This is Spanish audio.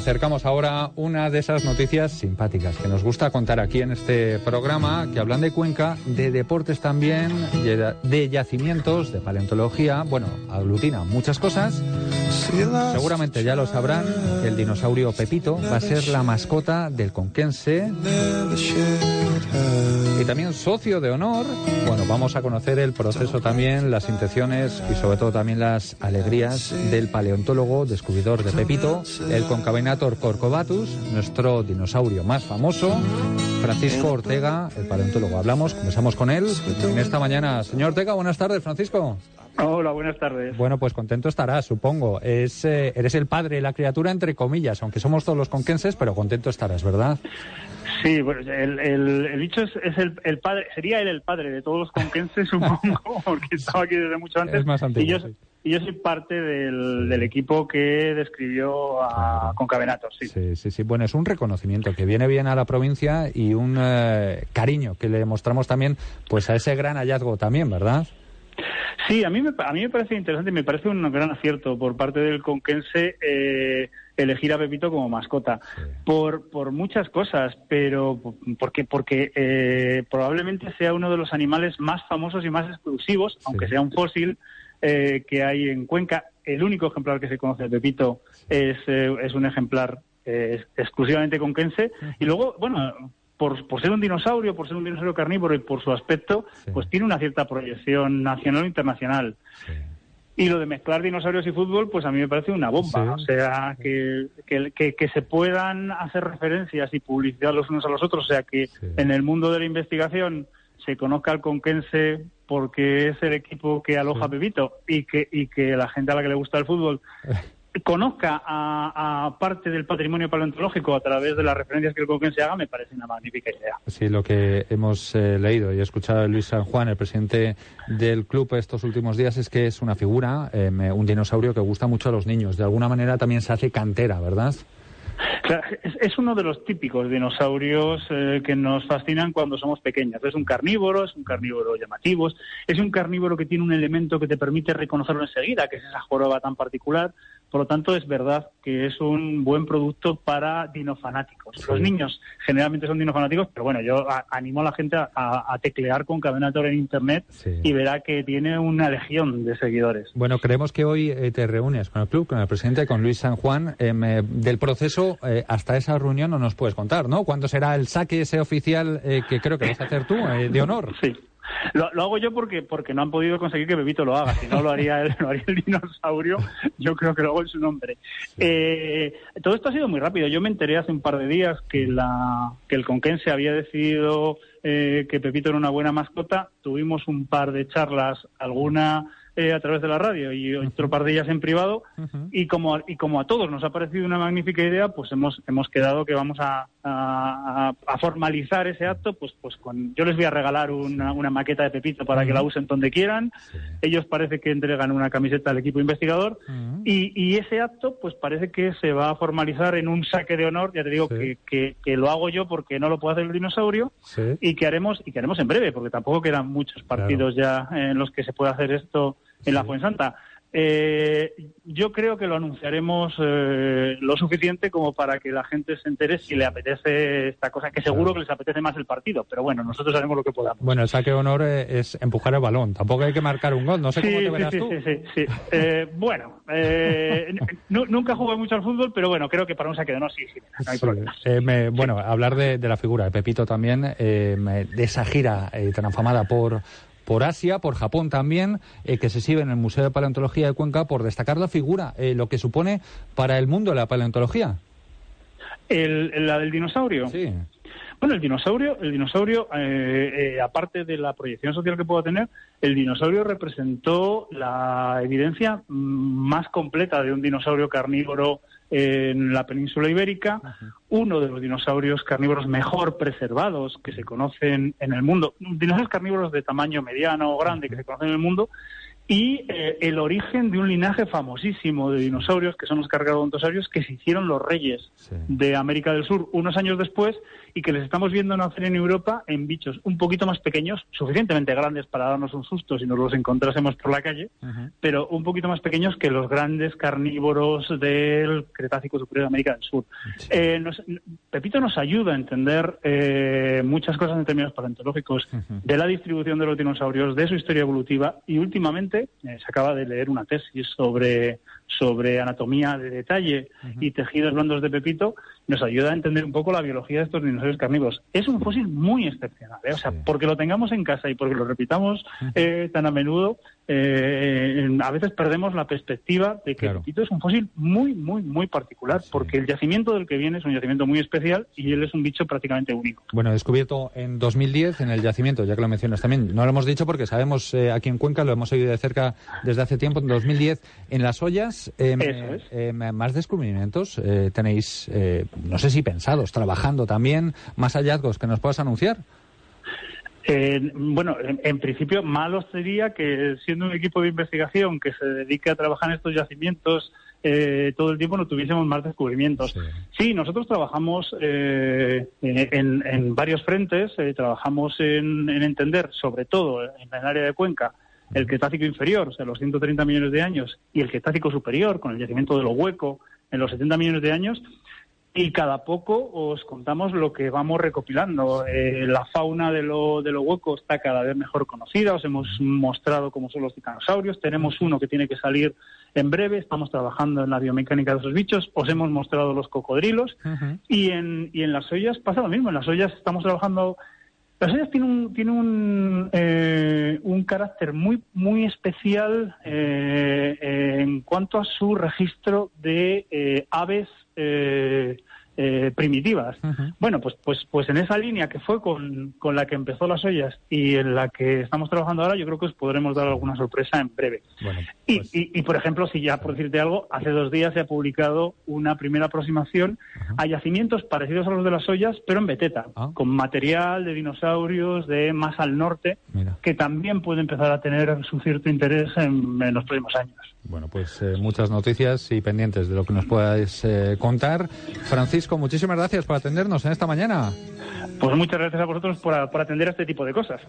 acercamos ahora una de esas noticias simpáticas que nos gusta contar aquí en este programa, que hablan de Cuenca, de deportes también, de yacimientos, de paleontología, bueno, aglutina muchas cosas. Seguramente ya lo sabrán, que el dinosaurio Pepito va a ser la mascota del Conquense y también socio de honor. Bueno, vamos a conocer el proceso también, las intenciones y sobre todo también las alegrías del paleontólogo, descubridor de Pepito, el Concavenator Corcovatus, nuestro dinosaurio más famoso, Francisco Ortega, el paleontólogo. Hablamos, comenzamos con él en esta mañana. Señor Ortega, buenas tardes, Francisco. Hola, buenas tardes. Bueno, pues contento estarás, supongo. Es, eh, eres el padre de la criatura, entre comillas, aunque somos todos los conquenses, pero contento estarás, ¿verdad? Sí, bueno, el, el, bicho es, el, padre, sería él el padre de todos los conquenses, supongo, porque estaba aquí desde mucho antes. Es más antiguo, y, yo, y yo soy parte del, equipo que describió a Concavenatos, sí. sí. Sí, sí, Bueno, es un reconocimiento que viene bien a la provincia y un eh, cariño que le mostramos también pues a ese gran hallazgo también, ¿verdad? Sí, a mí me, a mí me parece interesante y me parece un gran acierto por parte del conquense eh, elegir a Pepito como mascota. Por, por muchas cosas, pero porque, porque eh, probablemente sea uno de los animales más famosos y más exclusivos, aunque sea un fósil, eh, que hay en Cuenca. El único ejemplar que se conoce de Pepito es, es un ejemplar exclusivamente conquense. Y luego, bueno, por, ser un dinosaurio, por ser un dinosaurio carnívoro y por su aspecto, pues tiene una cierta proyección nacional e internacional. Y lo de mezclar dinosaurios y fútbol, pues a mí me parece una bomba. O sea, que, que, se puedan hacer referencias y publicidad los unos a los otros. O sea, que en el mundo de la investigación se conozca al conquense porque es el equipo que aloja a Pepito y que, y que la gente a la que le gusta el fútbol conozca a, parte del patrimonio paleontológico a través de las referencias que el se haga, me parece una magnífica idea. Sí, lo que hemos eh, leído y escuchado de Luis San Juan, el presidente del club estos últimos días, es que es una figura, eh, un dinosaurio que gusta mucho a los niños. De alguna manera también se hace cantera, ¿verdad? es, uno de los típicos dinosaurios eh, que nos fascinan cuando somos pequeños. Es un carnívoro, es un carnívoro llamativo, es un carnívoro que tiene un elemento que te permite reconocerlo enseguida, que es esa joroba tan particular. Por lo tanto, es verdad que es un buen producto para dinofanáticos. Los niños generalmente son dinofanáticos, pero bueno, yo animo a la gente a, teclear con Cavenator en Internet y verá que tiene una legión de seguidores. Bueno, creemos que hoy eh, te reúnes con el club, con el presidente, con Luis San Juan. Em, eh, del proceso eh, hasta esa reunión no nos puedes contar, ¿no? ¿Cuándo será el saque ese oficial que creo que vas a hacer tú, de honor? Sí. Lo, hago yo porque porque no han podido conseguir que Bebito lo haga. Si no lo haría él, lo haría el dinosaurio. Yo creo que lo hago en su nombre. Eh, todo esto ha sido muy rápido. Yo me enteré hace un par de días que la que el Conquense había decidido eh, que Pepito era una buena mascota. Tuvimos un par de charlas, alguna eh, a través de la radio y otro par de ellas en privado. y, como, y como a todos nos ha parecido una magnífica idea, pues hemos, hemos quedado que vamos a, a, formalizar ese acto. Pues, pues con, yo les voy a regalar una, una maqueta de Pepito para que la usen donde quieran. Ellos parece que entregan una camiseta al equipo investigador. y, y, ese acto, pues parece que se va a formalizar en un saque de honor. Ya te digo que, que, que, lo hago yo porque no lo puede hacer el dinosaurio. Y que haremos, y que haremos en breve, porque tampoco quedan muchos partidos ya en los que se puede hacer esto en la Fuensanta. Eh, yo creo que lo anunciaremos eh, lo suficiente como para que la gente se entere si le apetece esta cosa, que seguro que les apetece más el partido, pero bueno, nosotros haremos lo que podamos. Bueno, el saque de honor eh, es empujar el balón, tampoco hay que marcar un gol, no sé cómo te verás sí, tú. Sí, sí, sí. Eh, bueno, nunca jugué mucho al fútbol, pero bueno, creo que para un saque de honor sí, sí, no hay problema. bueno, hablar de, de, la figura de Pepito también, de esa gira tan afamada por por Asia, por Japón también, eh, que se exhibe en el Museo de Paleontología de Cuenca por destacar la figura, eh, lo que supone para el mundo la paleontología. El, ¿La del dinosaurio? Sí. Bueno, el dinosaurio, el dinosaurio eh, aparte de la proyección social que pueda tener, el dinosaurio representó la evidencia mm, más completa de un dinosaurio carnívoro en la península ibérica, uno de los dinosaurios carnívoros mejor preservados que se conocen en el mundo, dinosaurios carnívoros de tamaño mediano o grande que se conocen en el mundo, y eh, el origen de un linaje famosísimo de dinosaurios, que son los cargarodontosaurios, que se hicieron los reyes de América del Sur unos años después y que les estamos viendo nacer en Europa en bichos un poquito más pequeños, suficientemente grandes para darnos un susto si nos los encontrásemos por la calle, pero un poquito más pequeños que los grandes carnívoros del Cretácico Superior de América del Sur. Eh, Pepito nos ayuda a entender eh, muchas cosas en términos paleontológicos de la distribución de los dinosaurios, de su historia evolutiva y últimamente eh, se acaba de leer una tesis sobre, sobre anatomía de detalle y tejidos blandos de Pepito, nos ayuda a entender un poco la biología de estos dinosaurios carnívoros. Es un fósil muy excepcional, ¿eh? o sea, porque lo tengamos en casa y porque lo repitamos eh, tan a menudo, eh, a veces perdemos la perspectiva de que el Pepito es un fósil muy, muy, muy particular, porque el yacimiento del que viene es un yacimiento muy especial y él es un bicho prácticamente único. Bueno, descubierto en 2010 en el yacimiento, ya que lo mencionas también. No lo hemos dicho porque sabemos aquí en Cuenca, lo hemos seguido de cerca desde hace tiempo, en 2010, en las ollas. Em, em, más descubrimientos tenéis no sé si pensados, trabajando también, más hallazgos que nos puedas anunciar. Eh, bueno, en, principio malo sería que siendo un equipo de investigación que se dedique a trabajar en estos yacimientos eh, todo el tiempo no tuviésemos más descubrimientos. Sí, nosotros trabajamos eh, en, varios frentes, trabajamos en, entender, sobre todo en el área de Cuenca, el Cretácico inferior, o sea, los 130 millones de años, y el Cretácico superior, con el yacimiento de lo hueco, en los 70 millones de años, y cada poco os contamos lo que vamos recopilando. Eh, la fauna de lo, de lo hueco está cada vez mejor conocida, os hemos mostrado cómo son los titanosaurios, tenemos uno que tiene que salir en breve, estamos trabajando en la biomecánica de esos bichos, os hemos mostrado los cocodrilos y, en, y en las ollas pasa lo mismo, en las ollas estamos trabajando... Las ollas tienen un, tiene un, eh, un carácter muy, muy especial eh, en cuanto a su registro de aves eh, eh, primitivas. Bueno, pues, pues, pues en esa línea que fue con, con, la que empezó las ollas y en la que estamos trabajando ahora, yo creo que os podremos dar alguna sorpresa en breve. Pues y, y, por ejemplo, si ya por decirte algo, hace dos días se ha publicado una primera aproximación a yacimientos parecidos a los de las ollas, pero en Beteta, ah. con material de dinosaurios de más al norte, que también puede empezar a tener su cierto interés en los próximos años. Bueno, pues eh, muchas noticias y pendientes de lo que nos puedas eh, contar. Francisco, muchísimas gracias por atendernos en esta mañana. Pues muchas gracias a vosotros por, por atender a este tipo de cosas.